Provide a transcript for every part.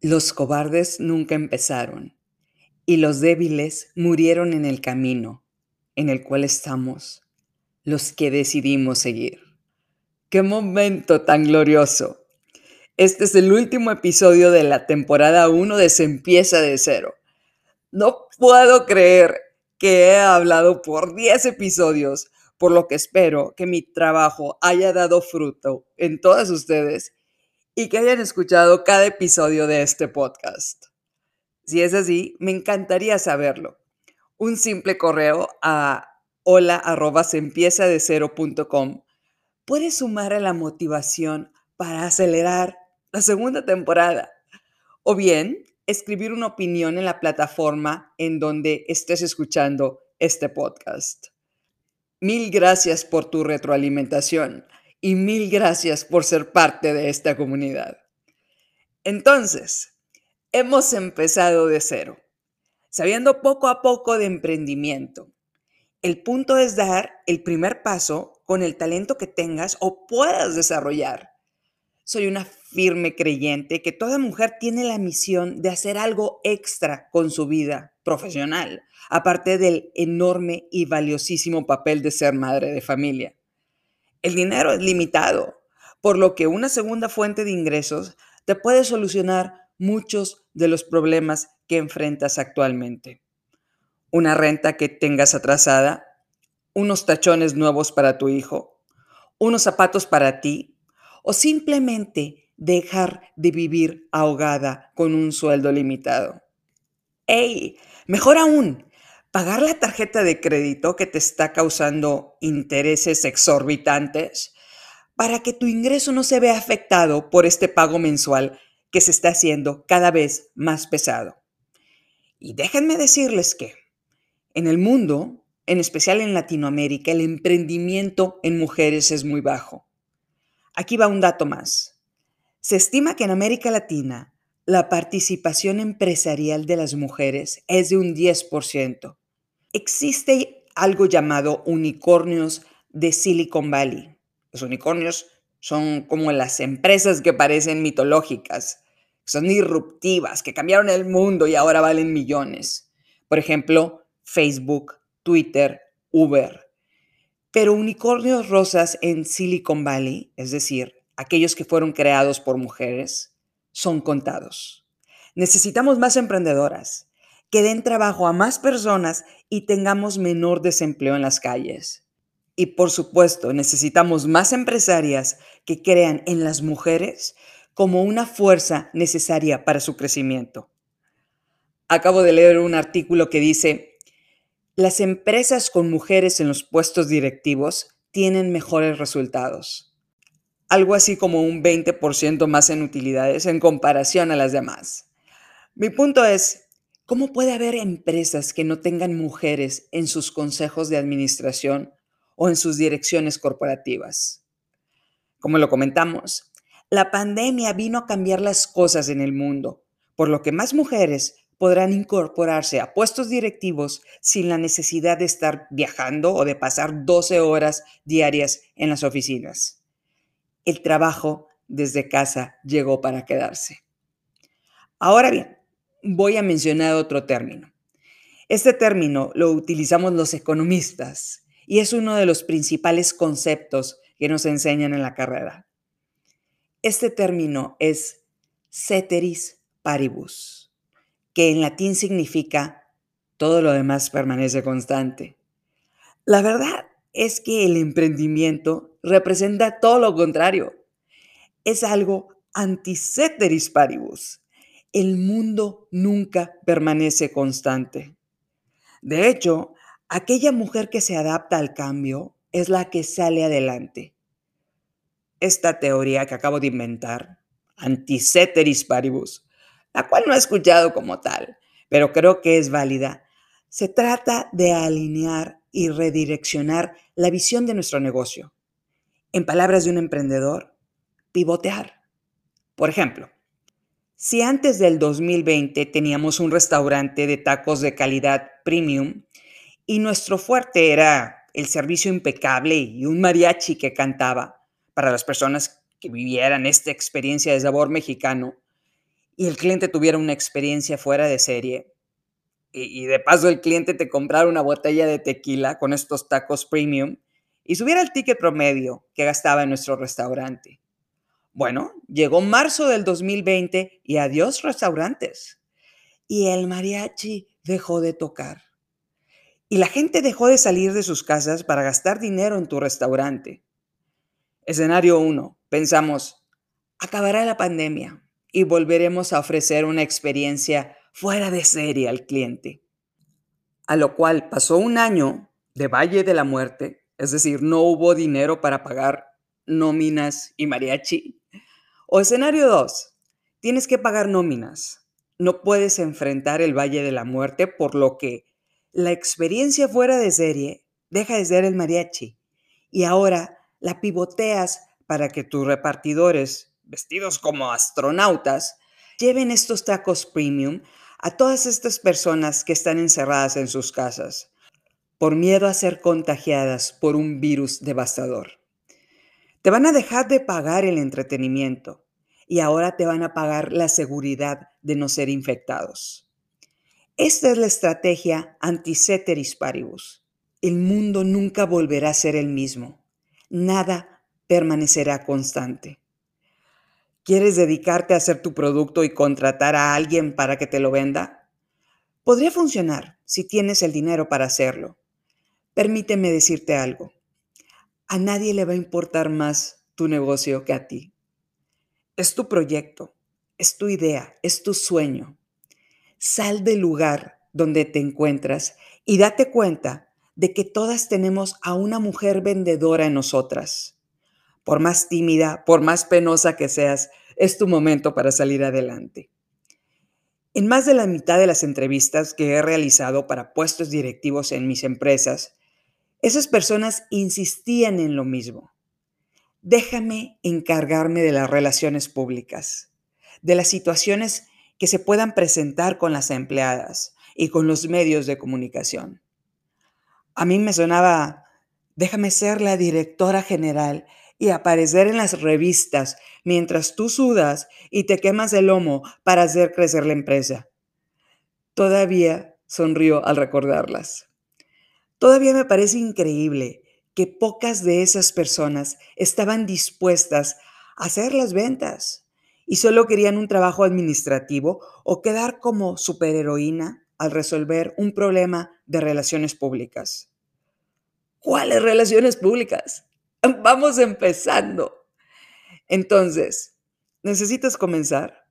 Los cobardes nunca empezaron, y los débiles murieron en el camino en el cual estamos, los que decidimos seguir. ¡Qué momento tan glorioso! Este es el último episodio de la temporada 1 de Se empieza de cero. No puedo creer que he hablado por 10 episodios, por lo que espero que mi trabajo haya dado fruto en todas ustedes y que hayan escuchado cada episodio de este podcast. Si es así, me encantaría saberlo. Un simple correo a hola puede sumar a la motivación para acelerar la segunda temporada. O bien, escribir una opinión en la plataforma en donde estés escuchando este podcast. Mil gracias por tu retroalimentación y mil gracias por ser parte de esta comunidad. Entonces, hemos empezado de cero, sabiendo poco a poco de emprendimiento. El punto es dar el primer paso con el talento que tengas o puedas desarrollar. Soy una firme creyente que toda mujer tiene la misión de hacer algo extra con su vida profesional, aparte del enorme y valiosísimo papel de ser madre de familia. El dinero es limitado, por lo que una segunda fuente de ingresos te puede solucionar muchos de los problemas que enfrentas actualmente. Una renta que tengas atrasada, unos tachones nuevos para tu hijo, unos zapatos para ti o simplemente dejar de vivir ahogada con un sueldo limitado. ¡Ey! Mejor aún, pagar la tarjeta de crédito que te está causando intereses exorbitantes para que tu ingreso no se vea afectado por este pago mensual que se está haciendo cada vez más pesado. Y déjenme decirles que en el mundo, en especial en Latinoamérica, el emprendimiento en mujeres es muy bajo. Aquí va un dato más. Se estima que en América Latina la participación empresarial de las mujeres es de un 10%. Existe algo llamado unicornios de Silicon Valley. Los unicornios son como las empresas que parecen mitológicas, son disruptivas, que cambiaron el mundo y ahora valen millones. Por ejemplo, Facebook, Twitter, Uber. Pero unicornios rosas en Silicon Valley, es decir, aquellos que fueron creados por mujeres, son contados. Necesitamos más emprendedoras que den trabajo a más personas y tengamos menor desempleo en las calles. Y por supuesto, necesitamos más empresarias que crean en las mujeres como una fuerza necesaria para su crecimiento. Acabo de leer un artículo que dice, las empresas con mujeres en los puestos directivos tienen mejores resultados. Algo así como un 20% más en utilidades en comparación a las demás. Mi punto es, ¿Cómo puede haber empresas que no tengan mujeres en sus consejos de administración o en sus direcciones corporativas? Como lo comentamos, la pandemia vino a cambiar las cosas en el mundo, por lo que más mujeres podrán incorporarse a puestos directivos sin la necesidad de estar viajando o de pasar 12 horas diarias en las oficinas. El trabajo desde casa llegó para quedarse. Ahora bien, voy a mencionar otro término. Este término lo utilizamos los economistas y es uno de los principales conceptos que nos enseñan en la carrera. Este término es ceteris paribus, que en latín significa todo lo demás permanece constante. La verdad es que el emprendimiento representa todo lo contrario. Es algo anti-ceteris paribus, el mundo nunca permanece constante. De hecho, aquella mujer que se adapta al cambio es la que sale adelante. Esta teoría que acabo de inventar, anticeteris paribus, la cual no he escuchado como tal, pero creo que es válida, se trata de alinear y redireccionar la visión de nuestro negocio. En palabras de un emprendedor, pivotear. Por ejemplo, si antes del 2020 teníamos un restaurante de tacos de calidad premium y nuestro fuerte era el servicio impecable y un mariachi que cantaba para las personas que vivieran esta experiencia de sabor mexicano, y el cliente tuviera una experiencia fuera de serie, y, de paso el cliente te comprara una botella de tequila con estos tacos premium y subiera el ticket promedio que gastaba en nuestro restaurante. Bueno, llegó marzo del 2020 y adiós restaurantes. Y el mariachi dejó de tocar. Y la gente dejó de salir de sus casas para gastar dinero en tu restaurante. Escenario 1. Pensamos, acabará la pandemia y volveremos a ofrecer una experiencia fuera de serie al cliente. A lo cual pasó un año de Valle de la Muerte, es decir, no hubo dinero para pagar nóminas y mariachi. O escenario 2, tienes que pagar nóminas. No puedes enfrentar el Valle de la Muerte, por lo que la experiencia fuera de serie deja de ser el mariachi. Y ahora la pivoteas para que tus repartidores, vestidos como astronautas, lleven estos tacos premium a todas estas personas que están encerradas en sus casas por miedo a ser contagiadas por un virus devastador. Te van a dejar de pagar el entretenimiento y ahora te van a pagar la seguridad de no ser infectados. Esta es la estrategia anti-ceteris paribus. El mundo nunca volverá a ser el mismo. Nada permanecerá constante. ¿Quieres dedicarte a hacer tu producto y contratar a alguien para que te lo venda? Podría funcionar si tienes el dinero para hacerlo. Permíteme decirte algo. A nadie le va a importar más tu negocio que a ti. Es tu proyecto, es tu idea, es tu sueño. Sal del lugar donde te encuentras y date cuenta de que todas tenemos a una mujer vendedora en nosotras por más tímida, por más penosa que seas, es tu momento para salir adelante. En más de la mitad de las entrevistas que he realizado para puestos directivos en mis empresas, esas personas insistían en lo mismo. Déjame encargarme de las relaciones públicas, de las situaciones que se puedan presentar con las empleadas y con los medios de comunicación. A mí me sonaba, déjame ser la directora general y aparecer en las revistas mientras tú sudas y te quemas el lomo para hacer crecer la empresa. Todavía sonrío al recordarlas. Todavía me parece increíble que pocas de esas personas estaban dispuestas a hacer las ventas y solo querían un trabajo administrativo o quedar como superheroína al resolver un problema de relaciones públicas. ¿Cuáles relaciones públicas? Vamos empezando. Entonces, ¿necesitas comenzar?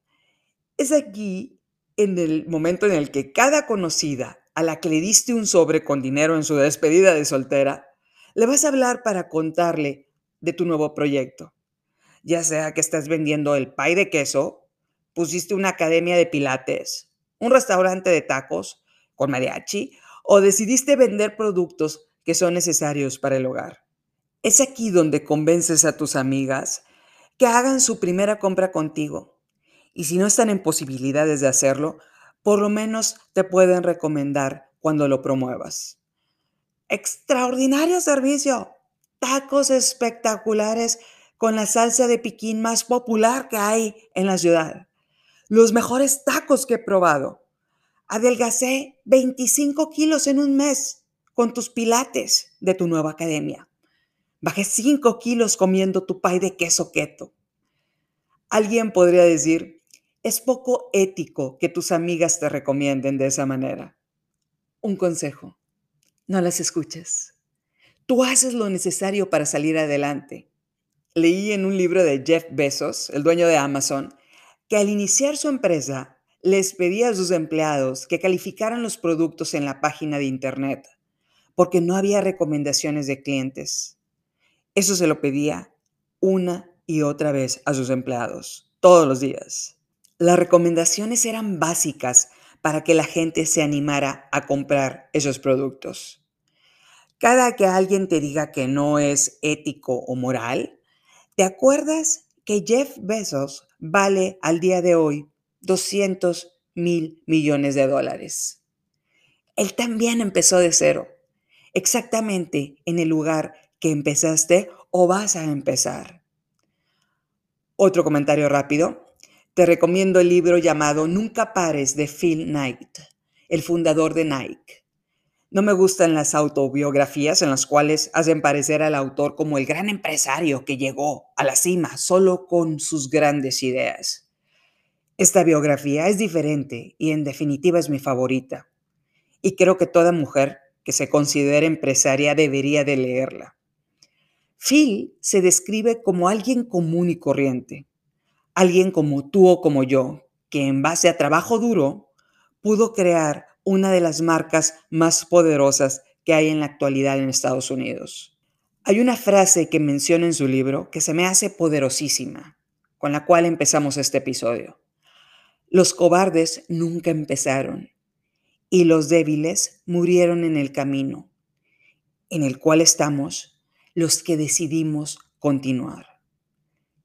Es aquí en el momento en el que cada conocida a la que le diste un sobre con dinero en su despedida de soltera, le vas a hablar para contarle de tu nuevo proyecto. Ya sea que estás vendiendo el pay de queso, pusiste una academia de pilates, un restaurante de tacos con mariachi o decidiste vender productos que son necesarios para el hogar. Es aquí donde convences a tus amigas que hagan su primera compra contigo. Y si no están en posibilidades de hacerlo, por lo menos te pueden recomendar cuando lo promuevas. Extraordinario servicio. Tacos espectaculares con la salsa de piquín más popular que hay en la ciudad. Los mejores tacos que he probado. Adelgacé 25 kilos en un mes con tus pilates de tu nueva academia. Bajé 5 kilos comiendo tu pay de queso keto. Alguien podría decir, es poco ético que tus amigas te recomienden de esa manera. Un consejo, no las escuches. Tú haces lo necesario para salir adelante. Leí en un libro de Jeff Bezos, el dueño de Amazon, que al iniciar su empresa les pedía a sus empleados que calificaran los productos en la página de Internet, porque no había recomendaciones de clientes. Eso se lo pedía una y otra vez a sus empleados, todos los días. Las recomendaciones eran básicas para que la gente se animara a comprar esos productos. Cada que alguien te diga que no es ético o moral, ¿te acuerdas que Jeff Bezos vale al día de hoy 200 mil millones de dólares? Él también empezó de cero, exactamente en el lugar que empezaste o vas a empezar. Otro comentario rápido. te recomiendo el libro llamado Nunca pares de Phil Knight, el fundador de Nike. No me gustan las autobiografías en las cuales hacen parecer al autor como el gran empresario que llegó a la cima solo con sus grandes ideas. Esta biografía es diferente y en definitiva es mi favorita. Y creo que toda mujer que se considere empresaria debería de leerla. Phil se describe como alguien común y corriente, alguien como tú o como yo, que en base a trabajo duro pudo crear una de las marcas más poderosas que hay en la actualidad en Estados Unidos. Hay una frase que menciona en su libro que se me hace poderosísima, con la cual empezamos este episodio. Los cobardes nunca empezaron y los débiles murieron en el camino, en el cual estamos los que decidimos continuar.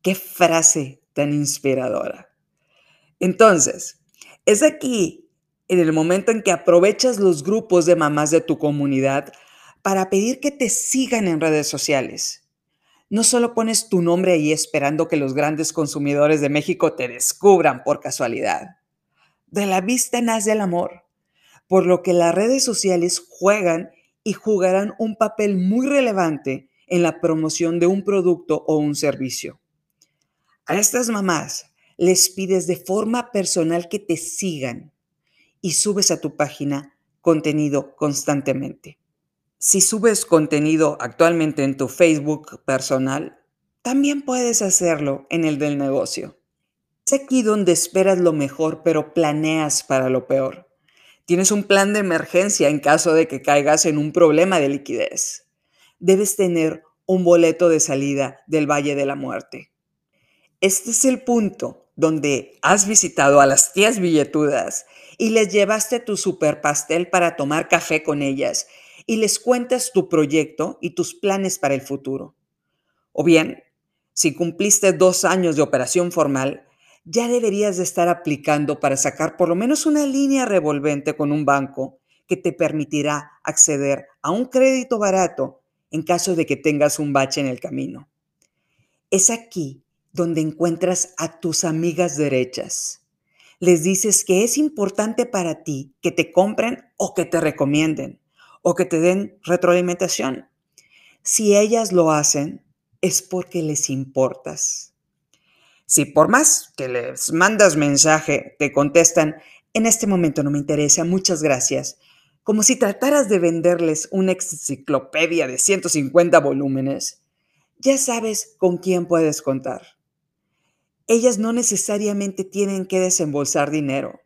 Qué frase tan inspiradora. Entonces, es aquí, en el momento en que aprovechas los grupos de mamás de tu comunidad para pedir que te sigan en redes sociales. No solo pones tu nombre ahí esperando que los grandes consumidores de México te descubran por casualidad. De la vista nace el amor, por lo que las redes sociales juegan y jugarán un papel muy relevante en la promoción de un producto o un servicio. A estas mamás les pides de forma personal que te sigan y subes a tu página contenido constantemente. Si subes contenido actualmente en tu Facebook personal, también puedes hacerlo en el del negocio. Es aquí donde esperas lo mejor, pero planeas para lo peor. Tienes un plan de emergencia en caso de que caigas en un problema de liquidez. Debes tener un boleto de salida del Valle de la Muerte. Este es el punto donde has visitado a las tías billetudas y les llevaste tu super pastel para tomar café con ellas y les cuentas tu proyecto y tus planes para el futuro. O bien, si cumpliste dos años de operación formal, ya deberías de estar aplicando para sacar por lo menos una línea revolvente con un banco que te permitirá acceder a un crédito barato en caso de que tengas un bache en el camino. Es aquí donde encuentras a tus amigas derechas. Les dices que es importante para ti que te compren o que te recomienden o que te den retroalimentación. Si ellas lo hacen, es porque les importas. Si por más que les mandas mensaje, te contestan, en este momento no me interesa, muchas gracias, como si trataras de venderles una enciclopedia de 150 volúmenes, ya sabes con quién puedes contar ellas no necesariamente tienen que desembolsar dinero.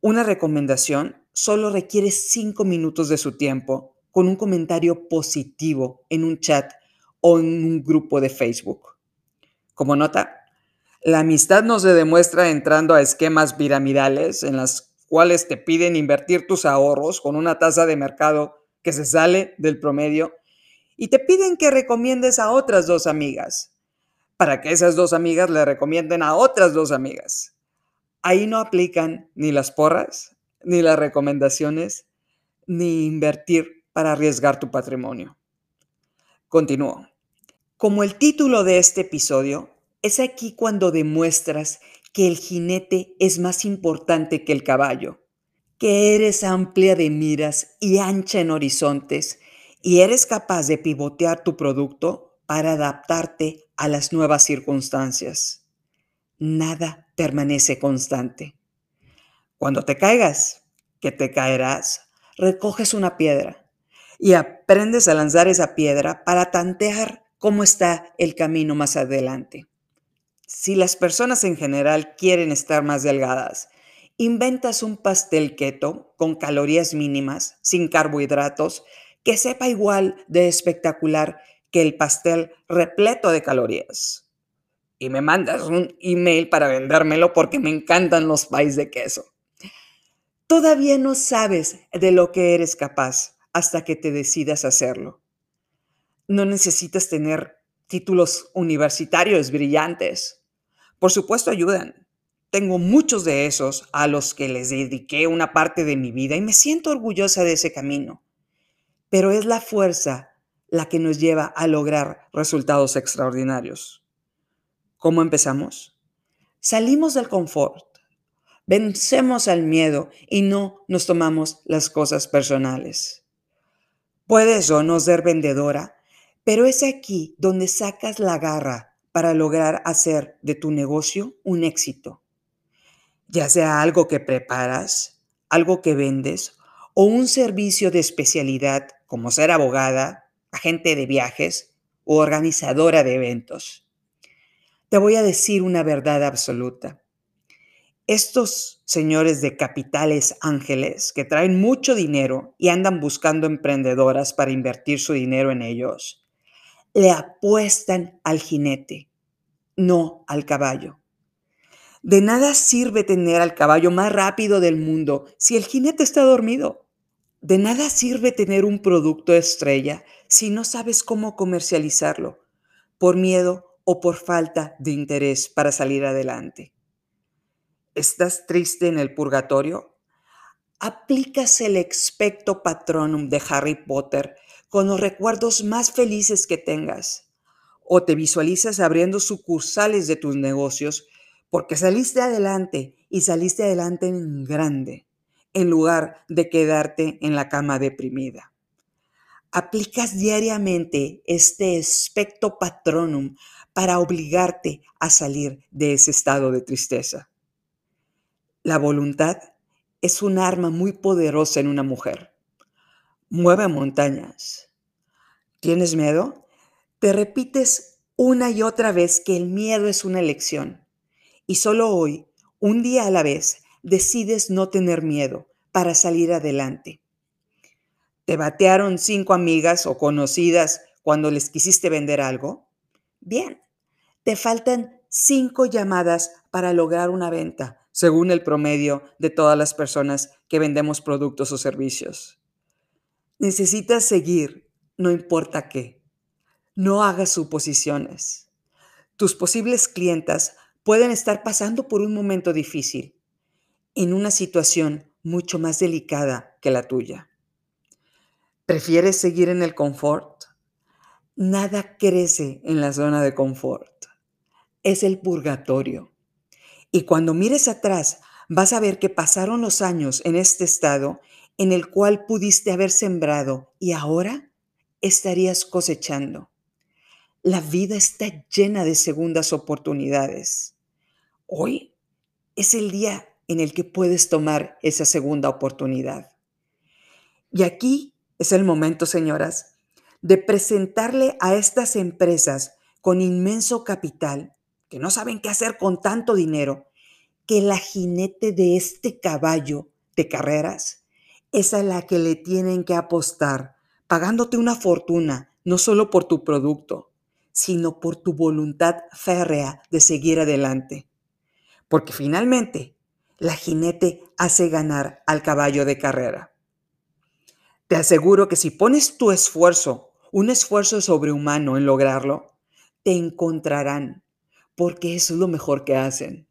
Una recomendación solo requiere cinco minutos de su tiempo con un comentario positivo en un chat o en un grupo de Facebook. Como nota, la amistad no se demuestra entrando a esquemas piramidales en las cuales te piden invertir tus ahorros con una tasa de mercado que se sale del promedio y te piden que recomiendes a otras dos amigas para que esas dos amigas le recomienden a otras dos amigas. Ahí no aplican ni las porras, ni las recomendaciones, ni invertir para arriesgar tu patrimonio. Continúo. Como el título de este episodio, es aquí cuando demuestras que el jinete es más importante que el caballo, que eres amplia de miras y ancha en horizontes y eres capaz de pivotear tu producto para adaptarte a las nuevas circunstancias. Nada permanece constante. Cuando te caigas, que te caerás, recoges una piedra y aprendes a lanzar esa piedra para tantear cómo está el camino más adelante. Si las personas en general quieren estar más delgadas, inventas un pastel keto con calorías mínimas, sin carbohidratos, que sepa igual de espectacular que el pastel repleto de calorías. Y me mandas un email para vendérmelo porque me encantan los pies de queso. Todavía no sabes de lo que eres capaz hasta que te decidas hacerlo. No necesitas tener títulos universitarios brillantes. Por supuesto ayudan. Tengo muchos de esos a los que les dediqué una parte de mi vida y me siento orgullosa de ese camino. Pero es la fuerza la que nos lleva a lograr resultados extraordinarios. ¿Cómo empezamos? salimos del confort, vencemos al miedo y no nos tomamos las cosas personales. Puedes o no ser vendedora, pero es aquí donde sacas la garra para lograr hacer de tu negocio un éxito. Ya sea algo que preparas, algo que vendes o un servicio de especialidad como ser abogada, agente de viajes o organizadora de eventos. Te voy a decir una verdad absoluta. Estos señores de capitales ángeles que traen mucho dinero y andan buscando emprendedoras para invertir su dinero en ellos, le apuestan al jinete, no al caballo. De nada sirve tener al caballo más rápido del mundo si el jinete está dormido. De nada sirve tener un producto estrella si no sabes cómo comercializarlo, por miedo o por falta de interés para salir adelante. ¿Estás triste en el purgatorio? Aplicas el expecto patronum de Harry Potter con los recuerdos más felices que tengas. O te visualizas abriendo sucursales de tus negocios porque saliste adelante y saliste adelante en grande, en lugar de quedarte en la cama deprimida. Aplicas diariamente este expecto patronum para obligarte a salir de ese estado de tristeza. La voluntad es un arma muy poderosa en una mujer. Mueve montañas. ¿Tienes miedo? Te repites una y otra vez que el miedo es una elección. Y solo hoy, un día a la vez, decides no tener miedo para salir adelante. ¿Te batearon cinco amigas o conocidas cuando les quisiste vender algo? Bien, te faltan cinco llamadas para lograr una venta según el promedio de todas las personas que vendemos productos o servicios. Necesitas seguir, no importa qué. No hagas suposiciones. Tus posibles clientas pueden estar pasando por un momento difícil, en una situación mucho más delicada que la tuya. ¿Prefieres seguir en el confort? Nada crece en la zona de confort. Es el purgatorio. Y cuando mires atrás, vas a ver que pasaron los años en este estado en el cual pudiste haber sembrado y ahora estarías cosechando. La vida está llena de segundas oportunidades. Hoy es el día en el que puedes tomar esa segunda oportunidad. Y aquí es el momento, señoras, de presentarle a estas empresas con inmenso capital que no saben qué hacer con tanto dinero, que la jinete de este caballo de carreras es a la que le tienen que apostar, pagándote una fortuna, no solo por tu producto, sino por tu voluntad férrea de seguir adelante. Porque finalmente, la jinete hace ganar al caballo de carrera. Te aseguro que si pones tu esfuerzo, un esfuerzo sobrehumano en lograrlo, te encontrarán porque eso es lo mejor que hacen.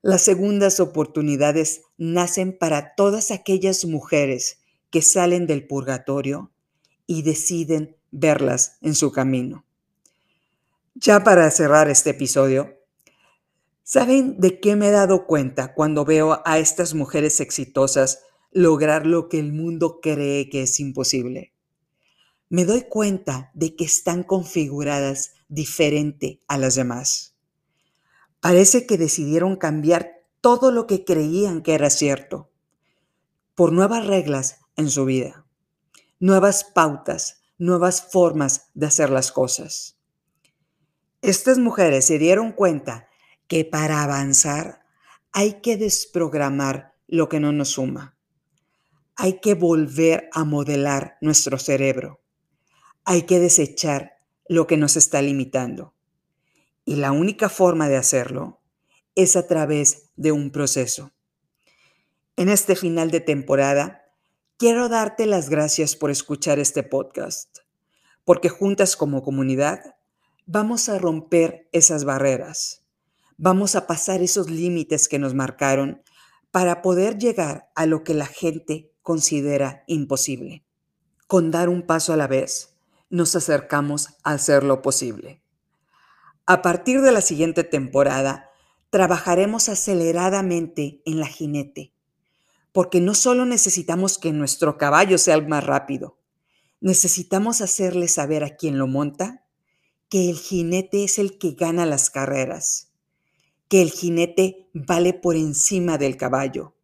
Las segundas oportunidades nacen para todas aquellas mujeres que salen del purgatorio y deciden verlas en su camino. Ya para cerrar este episodio, ¿saben de qué me he dado cuenta cuando veo a estas mujeres exitosas lograr lo que el mundo cree que es imposible? Me doy cuenta de que están configuradas diferente a las demás. Parece que decidieron cambiar todo lo que creían que era cierto por nuevas reglas en su vida, nuevas pautas, nuevas formas de hacer las cosas. Estas mujeres se dieron cuenta que para avanzar hay que desprogramar lo que no nos suma. Hay que volver a modelar nuestro cerebro. Hay que desechar lo que nos está limitando. Y la única forma de hacerlo es a través de un proceso. En este final de temporada, quiero darte las gracias por escuchar este podcast, porque juntas como comunidad vamos a romper esas barreras, vamos a pasar esos límites que nos marcaron para poder llegar a lo que la gente considera imposible. Con dar un paso a la vez, nos acercamos a hacer lo posible. A partir de la siguiente temporada, trabajaremos aceleradamente en la jinete, porque no solo necesitamos que nuestro caballo sea el más rápido, necesitamos hacerle saber a quien lo monta que el jinete es el que gana las carreras, que el jinete vale por encima del caballo.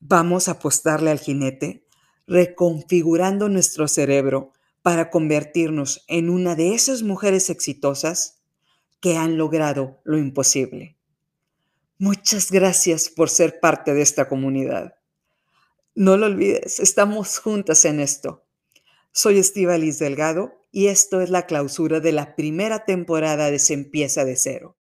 Vamos a apostarle al jinete reconfigurando nuestro cerebro para convertirnos en una de esas mujeres exitosas que han logrado lo imposible. Muchas gracias por ser parte de esta comunidad. No lo olvides, estamos juntas en esto. Soy Estivalis Delgado y esto es la clausura de la primera temporada de Se empieza de cero.